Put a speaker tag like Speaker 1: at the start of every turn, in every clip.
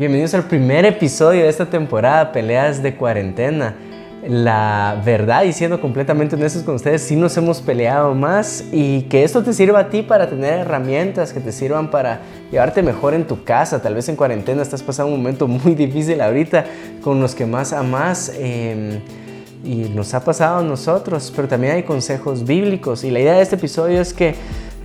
Speaker 1: Bienvenidos al primer episodio de esta temporada, Peleas de Cuarentena. La verdad, y siendo completamente honestos con ustedes, sí nos hemos peleado más y que esto te sirva a ti para tener herramientas que te sirvan para llevarte mejor en tu casa. Tal vez en cuarentena estás pasando un momento muy difícil ahorita con los que más amas. Eh, y nos ha pasado a nosotros, pero también hay consejos bíblicos. Y la idea de este episodio es que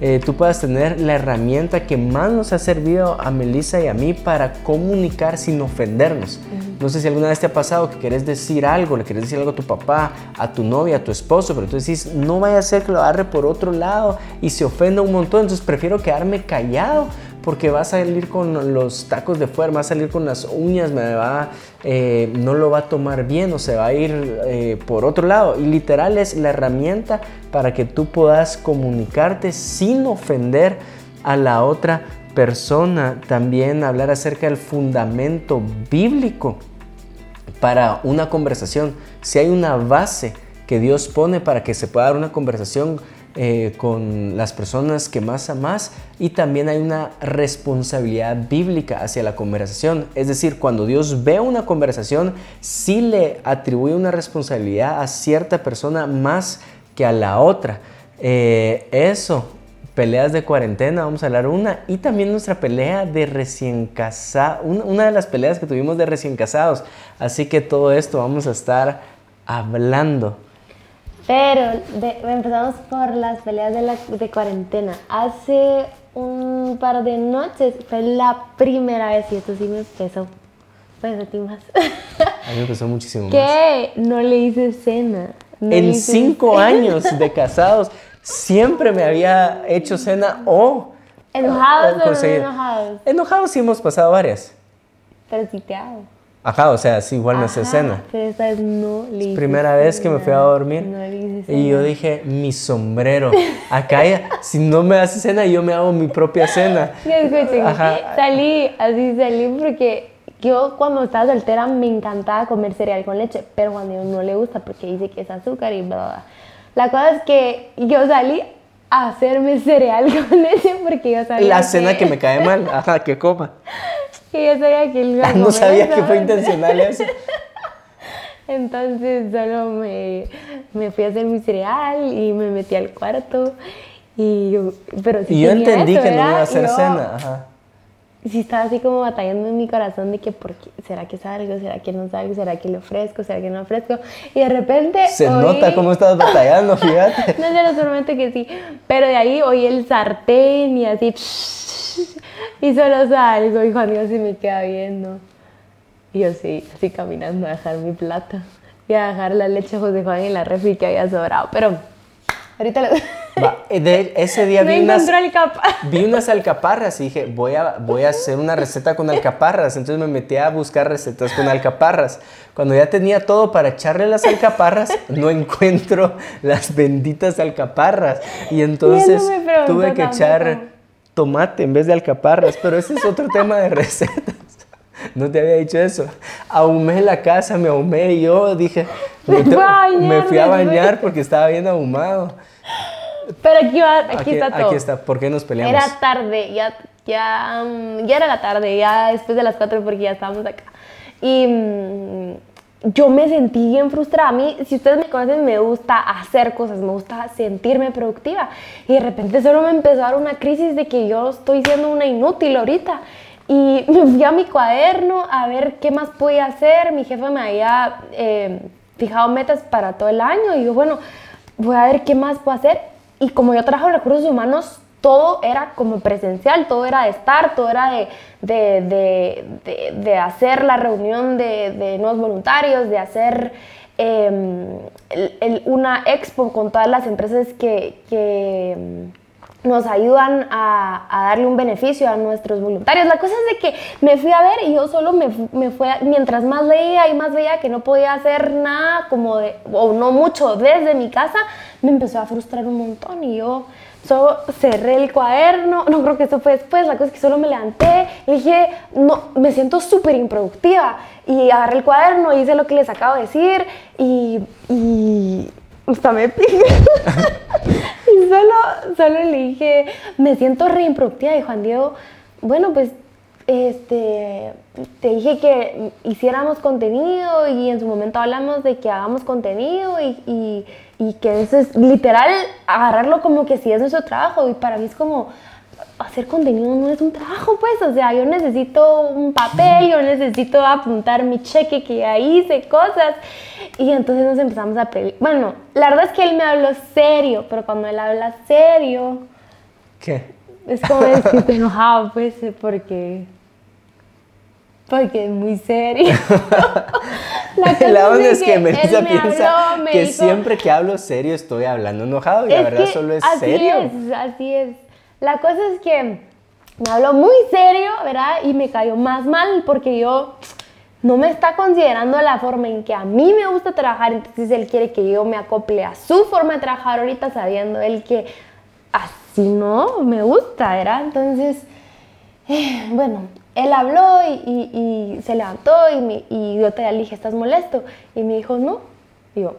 Speaker 1: eh, tú puedas tener la herramienta que más nos ha servido a Melissa y a mí para comunicar sin ofendernos. No sé si alguna vez te ha pasado que quieres decir algo, le quieres decir algo a tu papá, a tu novia, a tu esposo, pero tú decís, no vaya a ser que lo agarre por otro lado y se ofenda un montón, entonces prefiero quedarme callado porque va a salir con los tacos de fuera, va a salir con las uñas, me va, eh, no lo va a tomar bien o se va a ir eh, por otro lado. Y literal es la herramienta para que tú puedas comunicarte sin ofender a la otra persona. También hablar acerca del fundamento bíblico para una conversación. Si hay una base que Dios pone para que se pueda dar una conversación eh, con las personas que más amas y también hay una responsabilidad bíblica hacia la conversación. Es decir, cuando Dios ve una conversación, sí le atribuye una responsabilidad a cierta persona más que a la otra. Eh, eso, peleas de cuarentena, vamos a hablar una, y también nuestra pelea de recién casados, una de las peleas que tuvimos de recién casados. Así que todo esto vamos a estar hablando.
Speaker 2: Pero empezamos por las peleas de, la, de cuarentena. Hace un par de noches fue la primera vez, y esto sí me pesó. A ti más.
Speaker 1: A mí me pesó muchísimo más.
Speaker 2: Que no le hice cena.
Speaker 1: en cinco años de casados, siempre me había hecho cena o.
Speaker 2: ¿Enojados o, no enojados?
Speaker 1: Enojados sí hemos pasado varias.
Speaker 2: Pero sí te hago.
Speaker 1: Ajá, o sea, sí, igual me hace cena.
Speaker 2: Pero esta vez no le hice
Speaker 1: Primera vez que me fui a dormir.
Speaker 2: No le hice cena.
Speaker 1: Y yo dije, mi sombrero. Acá, si no me hace cena, yo me hago mi propia cena.
Speaker 2: Escuchen, salí, así salí porque yo cuando estaba soltera me encantaba comer cereal con leche, pero cuando no le gusta porque dice que es azúcar y bla, bla. La cosa es que yo salí a hacerme cereal con leche porque yo sabía
Speaker 1: La cena que me cae mal, ajá, que coma.
Speaker 2: Que yo sabía que él iba a
Speaker 1: No sabía que fue intencional eso.
Speaker 2: Entonces solo me, me, fui a hacer mi cereal y me metí al cuarto. Y yo, pero sí
Speaker 1: y yo entendí que no iba a hacer cena. Ajá.
Speaker 2: Sí estaba así como batallando en mi corazón de que ¿por qué? ¿será que salgo? ¿Será que no salgo? ¿Será que le ofrezco? ¿Será que no ofrezco? Y de repente...
Speaker 1: Se nota cómo estás batallando, fíjate.
Speaker 2: no sé, solamente que sí. Pero de ahí oí el sartén y así... Y solo salgo y Juan Dios se me queda viendo. Y yo sí, así caminando a dejar mi plata. Y a dejar la leche José Juan en la refri que había sobrado. Pero ahorita lo...
Speaker 1: Va, de ese día vi, unas, vi unas alcaparras y dije, voy a, voy a hacer una receta con alcaparras. Entonces me metí a buscar recetas con alcaparras. Cuando ya tenía todo para echarle las alcaparras, no encuentro las benditas alcaparras. Y entonces tuve que echar tomate en vez de alcaparras, pero ese es otro tema de recetas. No te había dicho eso. Ahumé la casa, me ahumé y yo dije, me, fui a bañar porque estaba bien ahumado.
Speaker 2: Pero aquí, va, aquí, está todo.
Speaker 1: Aquí está, ¿por qué nos peleamos?
Speaker 2: Era tarde, ya, ya, mm, ya era la tarde, ya después de las cuatro porque ya estábamos acá. Y mm, yo me sentí bien frustrada. A mí, si ustedes me conocen, me gusta hacer cosas, me gusta sentirme productiva. Y de repente solo me empezó a dar una crisis de que yo estoy siendo una inútil ahorita. Y me fui a mi cuaderno a ver qué más podía hacer. Mi jefa me había eh, fijado metas para todo el año. Y yo, bueno, voy a ver qué más puedo hacer. Y como yo trabajo recursos humanos, todo era como presencial, todo era de estar, todo era de, de, de, hacer la reunión de, nuevos voluntarios, de hacer em, una expo con todas las empresas que, que em, nos ayudan a, a, darle un beneficio a nuestros voluntarios. La cosa es de que me fui a ver y yo solo me, me fui, mientras más leía y más veía que no podía hacer nada como de, o no mucho desde mi casa, me empezó a frustrar un montón y yo Solo cerré el cuaderno, no creo que eso fue después, la cosa es que solo me levanté y dije, no, me siento súper improductiva. Y agarré el cuaderno, hice lo que les acabo de decir y, y hasta me piqué. y solo, solo le dije, me siento re improductiva. Y Juan Diego, bueno, pues este, te dije que hiciéramos contenido y en su momento hablamos de que hagamos contenido y, que eso es literal agarrarlo como que si es nuestro trabajo y para mí es como hacer contenido no es un trabajo pues, o sea, yo necesito un papel, yo necesito apuntar mi cheque que ya hice, cosas y entonces nos empezamos a pedir, bueno, la verdad es que él me habló serio, pero cuando él habla serio...
Speaker 1: ¿Qué?
Speaker 2: Es como decirte enojado pues, porque porque es muy serio.
Speaker 1: la, onda es que, Melissa piensa que siempre que hablo serio estoy hablando enojado y la verdad solo es
Speaker 2: así
Speaker 1: serio.
Speaker 2: Es, así es. La cosa es que me habló muy serio, ¿verdad? Y me cayó más mal porque yo no me está considerando la forma en que a mí me gusta trabajar, entonces él quiere que yo me acople a su forma de trabajar ahorita sabiendo él que así no me gusta, ¿verdad? Entonces, eh, bueno, él habló y, se levantó y, y yo te dije, ¿estás molesto? Y me dijo, no. Y yo,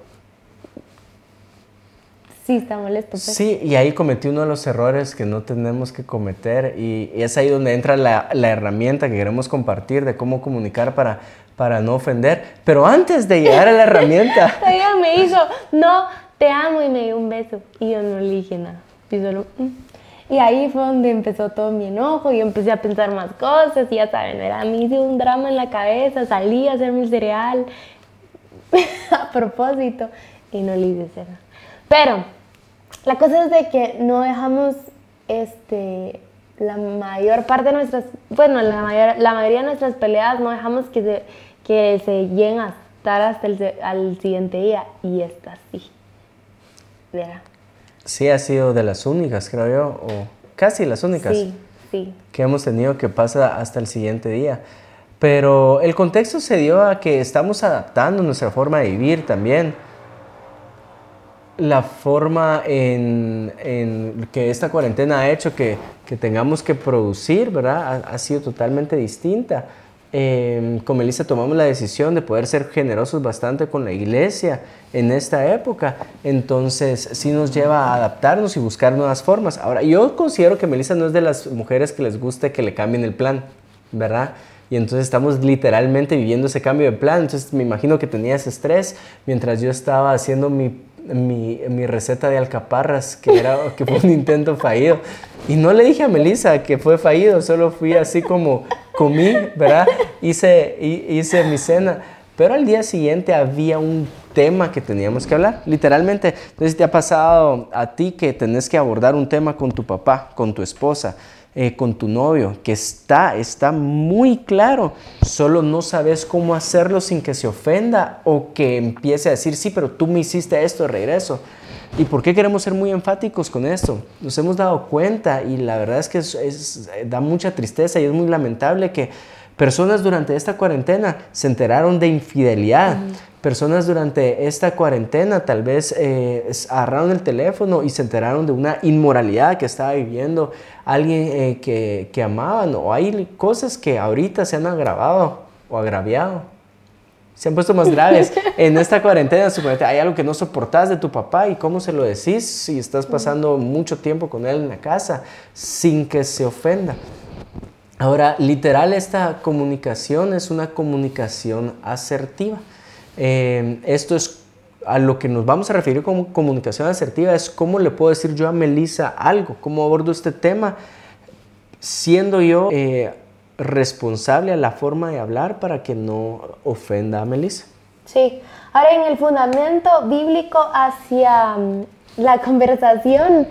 Speaker 2: sí, está molesto. Pues".
Speaker 1: Sí, y ahí cometí uno de los errores que no tenemos que cometer y, es ahí donde entra la, herramienta que queremos compartir de cómo comunicar para, para no ofender. Pero antes de llegar a la herramienta...
Speaker 2: Ella me dijo, no, te amo y me dio un beso. Y yo no le dije nada. Y solo... Mm". Y ahí fue donde empezó todo mi enojo y empecé a pensar más cosas ya saben, era a mí un drama en la cabeza, salí a hacer mi cereal a propósito y no le hice nada. Pero la cosa es de que no dejamos este, la mayor parte de nuestras, bueno, la, mayor, la mayoría de nuestras peleas no dejamos que se, que se lleguen a estar hasta el al siguiente día y esta sí. ¿Verdad?
Speaker 1: Sí ha sido de las únicas, creo yo, o casi las únicas que hemos tenido que pasar hasta el siguiente día. Pero el contexto se dio a que estamos adaptando nuestra forma de vivir también. La forma en, que esta cuarentena ha hecho que, tengamos que producir, ¿verdad? ha sido totalmente distinta. Eh, con Melissa tomamos la decisión de poder ser generosos bastante con la iglesia en esta época. Entonces, sí nos lleva a adaptarnos y buscar nuevas formas. Ahora, yo considero que Melissa no es de las mujeres que les guste que le cambien el plan, ¿verdad? Y entonces estamos literalmente viviendo ese cambio de plan. Entonces, me imagino que tenía ese estrés mientras yo estaba haciendo mi mi, mi, receta de alcaparras, que, era, que fue un intento fallido. Y no le dije a Melissa que fue fallido, solo fui así como comí, ¿verdad? Hice, hice mi cena. Pero al día siguiente había un tema que teníamos que hablar, literalmente. Entonces te ha pasado a ti que tenés que abordar un tema con tu papá, con tu esposa, eh, con tu novio, que está, está muy claro, solo no sabes cómo hacerlo sin que se ofenda o que empiece a decir, sí, pero tú me hiciste esto de regreso. ¿Y por qué queremos ser muy enfáticos con esto? Nos hemos dado cuenta y la verdad es que es, da mucha tristeza y es muy lamentable que personas durante esta cuarentena se enteraron de infidelidad. Personas durante esta cuarentena tal vez eh, agarraron el teléfono y se enteraron de una inmoralidad que estaba viviendo alguien eh, que, que amaban o hay cosas que ahorita se han agravado o agraviado. Se han puesto más graves. en esta cuarentena, hay algo que no soportas de tu papá y cómo se lo decís si estás pasando mucho tiempo con él en la casa sin que se ofenda. Ahora, literal, esta comunicación es una comunicación asertiva. Eh, esto es a lo que nos vamos a referir como comunicación asertiva, es cómo le puedo decir yo a Melissa algo, cómo abordo este tema, siendo yo eh, responsable a la forma de hablar para que no ofenda a Melissa.
Speaker 2: Sí, ahora en el fundamento bíblico hacia mm, la conversación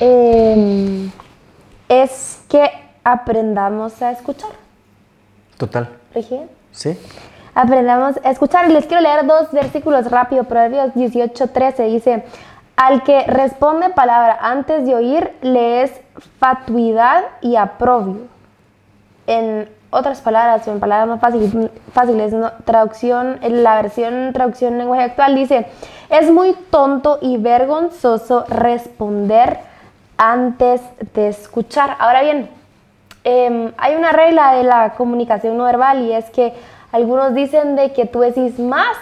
Speaker 2: em, es que aprendamos a escuchar.
Speaker 1: Total. Sí
Speaker 2: aprendamos a escuchar. Les quiero leer dos versículos rápido. Proverbios 18, 13 dice, al que responde palabra antes de oír, le es fatuidad y aprobio. En otras palabras, en palabras más fáciles, fáciles traducción, en la versión traducción lenguaje actual dice, es muy tonto y vergonzoso responder antes de escuchar. Ahora bien, em, hay una regla de la comunicación no verbal y es que algunos dicen de que tú decís más,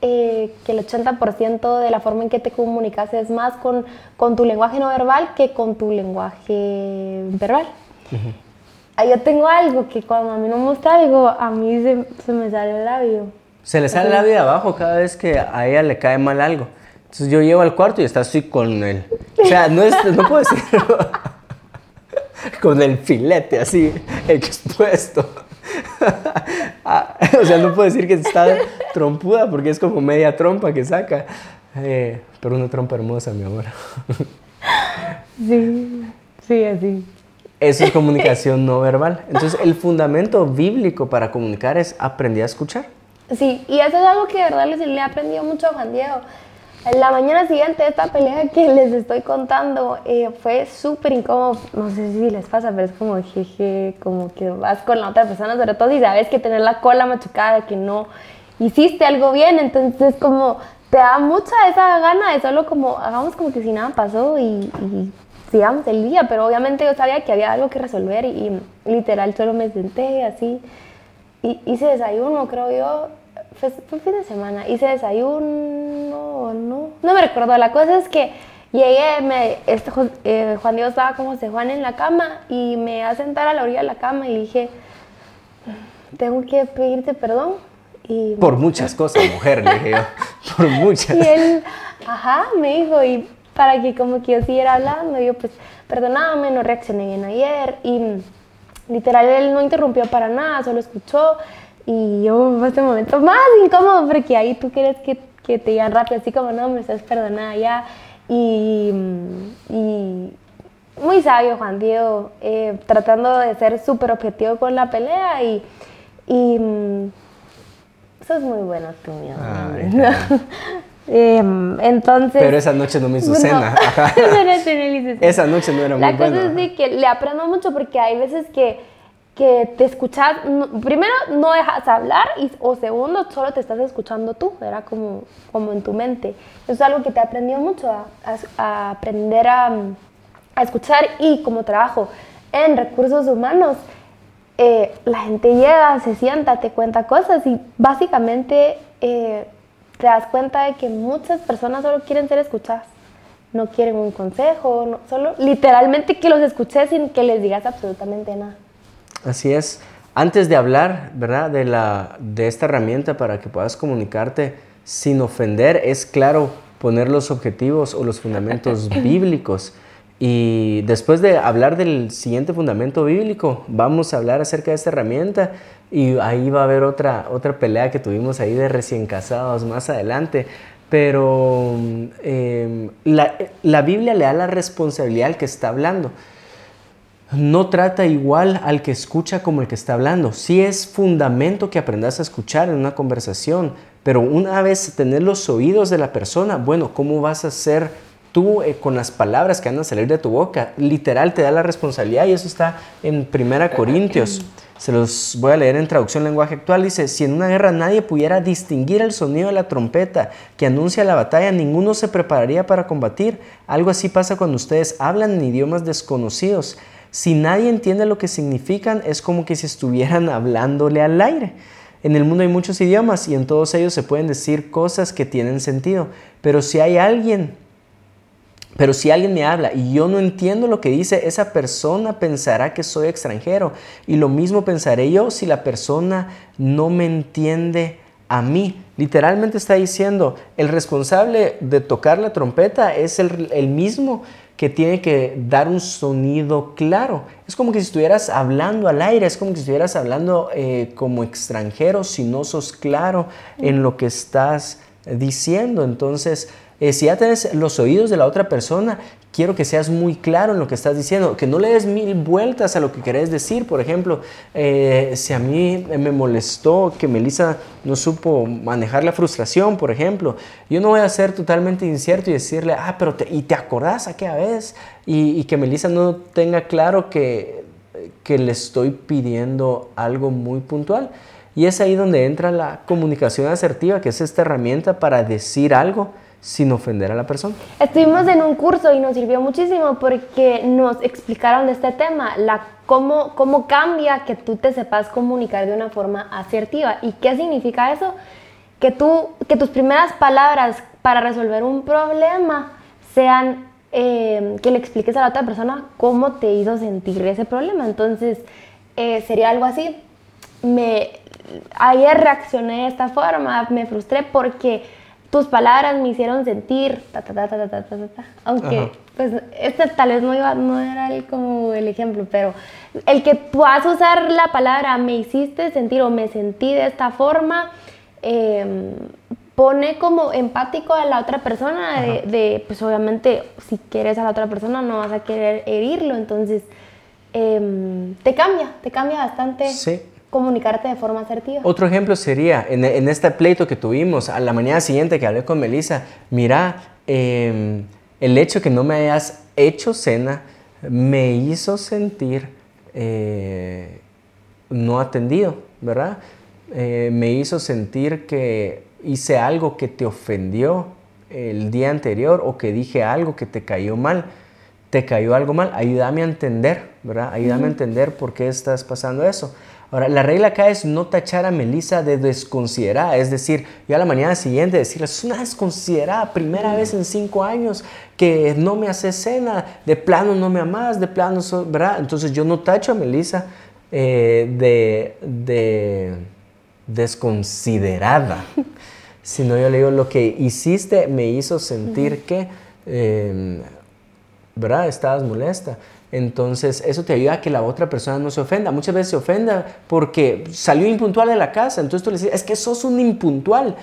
Speaker 2: eh, que el 80% de la forma en que te comunicas es más con, con, tu lenguaje no verbal que con tu lenguaje verbal. ah, yo tengo algo que cuando a mí no me gusta algo, a mí se, se me sale el labio.
Speaker 1: Se le sale el labio de abajo cada vez que a ella le cae mal algo. Entonces yo llego al cuarto y está así con él. O sea, no, es, no puedo decirlo. con el filete así expuesto. Ah, o sea, no puedo decir que está trompuda porque es como media trompa que saca. Eh, pero una trompa hermosa, mi amor.
Speaker 2: Sí, sí, así.
Speaker 1: Eso es comunicación no verbal. Entonces, el fundamento bíblico para comunicar es aprender a escuchar.
Speaker 2: Sí, y eso es algo que de verdad les, le he aprendido mucho a Juan Diego. La mañana siguiente, esta pelea que les estoy contando eh, fue súper incómodo. No sé si les pasa, pero es como jeje, como que vas con la otra persona, sobre todo si sabes que tener la cola machucada, de que no hiciste algo bien, entonces como te da mucha esa gana de solo como, hagamos como que si nada pasó y, y sigamos el día, pero obviamente yo sabía que había algo que resolver y, y literal solo me senté así y hice desayuno, creo yo, fue, fue fin de semana, hice desayuno, no, no me recuerdo, la cosa es que llegué, me, este, eh, Juan Diego estaba como se Juan en la cama y me a sentar a la orilla de la cama y dije, tengo que pedirte perdón. Y,
Speaker 1: Por muchas cosas, mujer, le dije yo. Por muchas.
Speaker 2: y él, ajá, me dijo, y para que como que yo siguiera hablando, yo pues, perdóname, no reaccioné bien ayer, y literal él no interrumpió para nada, solo escuchó, y yo fue este momento más incómodo, porque ahí tú quieres que, que te digan rápido, así como, no, me estás perdonada ya, y, y muy sabio Juan Diego, eh, tratando de ser súper objetivo con la pelea, y, y mm, eso es muy bueno tú, mi amor.
Speaker 1: Ay,
Speaker 2: Em, entonces.
Speaker 1: Pero esa noche no me hizo
Speaker 2: No.
Speaker 1: cena. Ajá.
Speaker 2: No.
Speaker 1: Esa noche no era muy
Speaker 2: La cosa
Speaker 1: buena.
Speaker 2: es de que le aprendo mucho porque hay veces que, que te escuchas, no- primero no dejas hablar y, o segundo solo te estás escuchando tú, era como, como en tu mente. Eso es algo que te he aprendido mucho, a, a- a aprender a, a escuchar y como trabajo en recursos humanos, eh, la gente llega, se sienta, te cuenta cosas y básicamente eh, te das cuenta de que muchas personas solo quieren ser escuchadas. No quieren un consejo, no- solo literalmente que los escuches sin que les digas absolutamente nada.
Speaker 1: Así es. Antes de hablar, ¿verdad? De, la, de esta herramienta para que puedas comunicarte sin ofender, es claro poner los objetivos o los fundamentos bíblicos. Y después de hablar del siguiente fundamento bíblico, vamos a hablar acerca de esta herramienta y ahí va a haber otra, otra pelea que tuvimos ahí de recién casados más adelante. Pero eh, la, la Biblia le da la responsabilidad al que está hablando no trata igual al que escucha como el que está hablando. Sí es fundamento que aprendas a escuchar en una conversación, pero una vez tener los oídos de la persona, bueno, ¿cómo vas a hacer tú eh, con las palabras que van a salir de tu boca? Literal te da la responsabilidad y eso está en Primera Corintios. Se los voy a leer en traducción lenguaje actual. Dice, si en una guerra nadie pudiera distinguir el sonido de la trompeta que anuncia la batalla, ninguno se prepararía para combatir. Algo así pasa cuando ustedes hablan en idiomas desconocidos. Si nadie entiende lo que significan, es como que si estuvieran hablándole al aire. En el mundo hay muchos idiomas y en todos ellos se pueden decir cosas que tienen sentido. Pero si hay alguien, pero si alguien me habla y yo no entiendo lo que dice, esa persona pensará que soy extranjero. Y lo mismo pensaré yo si la persona no me entiende a mí. Literalmente está diciendo, el responsable de tocar la trompeta es el, mismo que tiene que dar un sonido claro. Es como que si estuvieras hablando al aire, es como que estuvieras hablando eh, como extranjero si no sos claro en lo que estás diciendo. Entonces, eh, si ya tienes los oídos de la otra persona, quiero que seas muy claro en lo que estás diciendo, que no le des mil vueltas a lo que querés decir. Por ejemplo, eh, si a mí me molestó que Melissa no supo manejar la frustración, por ejemplo, yo no voy a ser totalmente incierto y decirle, ah, pero te, y te acordás aquella vez, y, y que Melissa no tenga claro que, que le estoy pidiendo algo muy puntual. Y es ahí donde entra la comunicación asertiva, que es esta herramienta para decir algo sin ofender a la persona.
Speaker 2: Estuvimos en un curso y nos sirvió muchísimo porque nos explicaron este tema, la, cómo, cómo cambia que tú te sepas comunicar de una forma asertiva. ¿Y qué significa eso? Que, tú, que tus primeras palabras para resolver un problema sean eh, que le expliques a la otra persona cómo te hizo sentir ese problema. Entonces, eh, sería algo así. Me, ayer reaccioné de esta forma, me frustré porque tus palabras me hicieron sentir, ta, ta, ta, ta, ta, ta, ta, aunque pues este tal vez no, iba, no era el, como el ejemplo, pero el que puedas usar la palabra me hiciste sentir o me sentí de esta forma, em, pone como empático a la otra persona de, pues obviamente si quieres a la otra persona no vas a querer herirlo, entonces em, te cambia, te cambia bastante.
Speaker 1: Sí
Speaker 2: comunicarte de forma asertiva.
Speaker 1: Otro ejemplo sería, en, este pleito que tuvimos, a la mañana siguiente que hablé con Melissa, mira, em, el hecho que no me hayas hecho cena me hizo sentir eh, no atendido, ¿verdad? Eh, me hizo sentir que hice algo que te ofendió el día anterior o que dije algo que te cayó mal. Te cayó algo mal, ayúdame a entender, ¿verdad? Ayúdame a entender por qué estás pasando eso. Ahora, la regla acá es no tachar a Melissa de desconsiderada, es decir, yo a la mañana siguiente decirle, es una desconsiderada, primera vez en cinco años que no me hace cena, de plano no me amas, de plano, ¿verdad? Entonces yo no tacho a Melissa eh, de, de desconsiderada, sino yo le digo, lo que hiciste me hizo sentir que, eh, ¿verdad? Estabas molesta. Entonces, eso te ayuda a que la otra persona no se ofenda. Muchas veces se ofenda porque salió impuntual de la casa. Entonces tú le dices, es que sos un impuntual.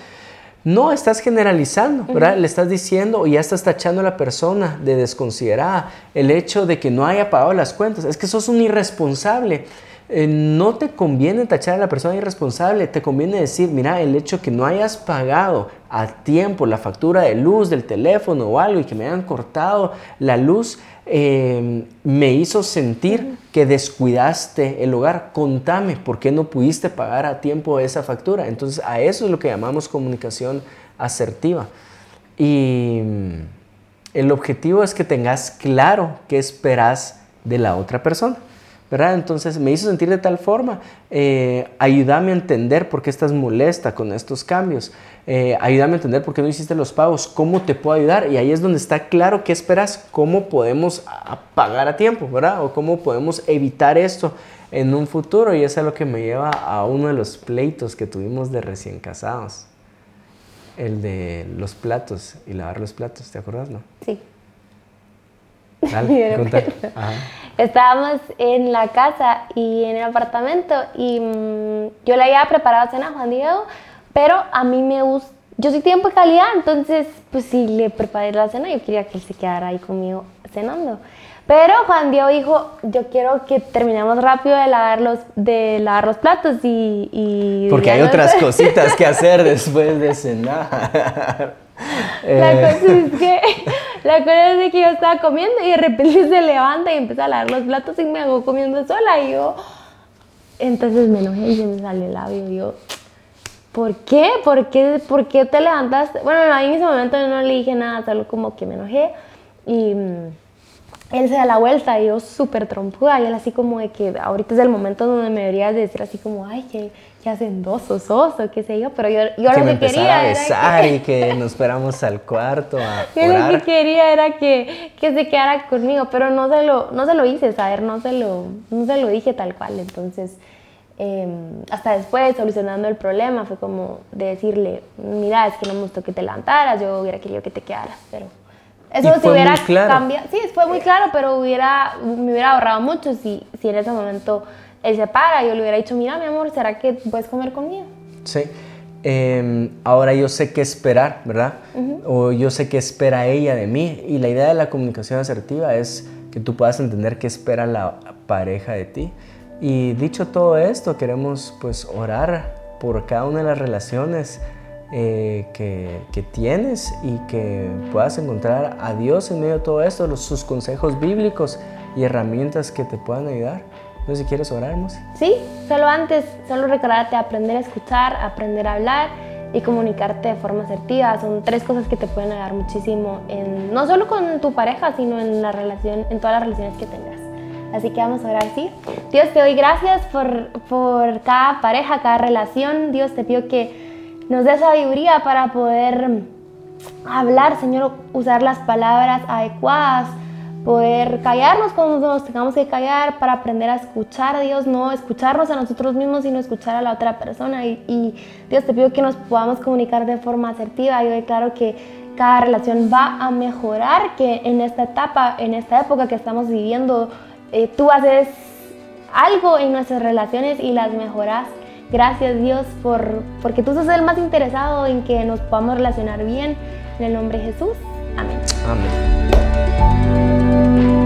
Speaker 1: No, estás generalizando, ¿verdad? Le estás diciendo o ya estás tachando a la persona de desconsiderada. El hecho de que no haya pagado las cuentas, es que sos un irresponsable. Eh, no te conviene tachar a la persona irresponsable, te conviene decir, mira, el hecho que no hayas pagado a tiempo la factura de luz del teléfono o algo y que me hayan cortado la luz, Em, me hizo sentir que descuidaste el hogar. Contame por qué no pudiste pagar a tiempo esa factura. Entonces a eso es lo que llamamos comunicación asertiva. Y mm, el objetivo es que tengas claro qué esperas de la otra persona. ¿Verdad? Entonces me hizo sentir de tal forma, eh, ayúdame a entender por qué estás molesta con estos cambios, eh, ayúdame a entender por qué no hiciste los pagos, cómo te puedo ayudar y ahí es donde está claro qué esperas, cómo podemos pagar a tiempo, ¿verdad? O cómo podemos evitar esto en un futuro y eso es lo que me lleva a uno de los pleitos que tuvimos de recién casados, el de los platos y lavar los platos, ¿te acuerdas, no?
Speaker 2: Sí.
Speaker 1: Dale,
Speaker 2: Estábamos en la casa y en el apartamento y mm, yo le había preparado cena a Juan Diego, pero a mí me gusta, yo soy tiempo de calidad, entonces pues sí le preparé la cena, yo quería que él se quedara ahí conmigo cenando. Pero Juan Diego dijo, yo quiero que terminemos rápido de lavar los, de lavar los platos y... y
Speaker 1: Porque hay otras cositas que hacer después de cenar.
Speaker 2: La eh. cosa es que la cosa es que yo estaba comiendo y de repente se levanta y empieza a lavar los platos y me hago comiendo sola y yo entonces me enojé y se me salió el labio y yo ¿por qué? ¿Por qué, ¿por qué te levantaste? Bueno, ahí en ese momento no le dije nada, solo como que me enojé y mm, él se da la vuelta y yo súper trompuda y él así como de que ahorita es el momento donde me deberías decir así como, ay, qué, qué hacendosos o qué sé yo, pero yo, yo
Speaker 1: que
Speaker 2: lo que quería
Speaker 1: a besar y que nos esperamos al cuarto a
Speaker 2: yo lo que quería era que, que, se quedara conmigo, pero no se lo, no se lo hice saber, no se lo, no se lo dije tal cual, entonces... Em, hasta después, solucionando el problema, fue como de decirle, mira, es que no me gustó que te levantaras, yo hubiera querido que te quedaras, pero eso se hubiera cambiado. Sí, fue muy claro, pero hubiera, me hubiera ahorrado mucho si, si en ese momento él se para. Yo le hubiera dicho, mira, mi amor, ¿será que puedes comer conmigo?
Speaker 1: Sí. Em, ahora yo sé qué esperar, ¿verdad? O yo sé qué espera ella de mí. Y la idea de la comunicación asertiva es que tú puedas entender qué espera la pareja de ti. Y dicho todo esto, queremos pues orar por cada una de las relaciones eh, que, que, tienes y que puedas encontrar a Dios en medio de todo esto, los, sus consejos bíblicos y herramientas que te puedan ayudar. No sé si quieres orarnos.
Speaker 2: Sí, solo antes, solo recordarte aprender a escuchar, aprender a hablar y comunicarte de forma asertiva. Son tres cosas que te pueden ayudar muchísimo, no solo con tu pareja, sino en, la relación, en todas las relaciones que tengas. Así que vamos a orar así. Dios, te doy gracias por, por cada pareja, cada relación. Dios, te pido que nos dé sabiduría para poder hablar, Señor, usar las palabras adecuadas poder callarnos cuando nos tengamos que callar, para aprender a escuchar a Dios, no escucharnos a nosotros mismos, sino escuchar a la otra persona. Y, y Dios, te pido que nos podamos comunicar de forma asertiva. Yo declaro que cada relación va a mejorar, que en esta etapa, en esta época que estamos viviendo, eh, tú haces algo en nuestras relaciones y las mejoras. Gracias Dios por, porque tú sos el más interesado en que nos podamos relacionar bien. En el nombre de Jesús. Amén.
Speaker 1: Amén. Música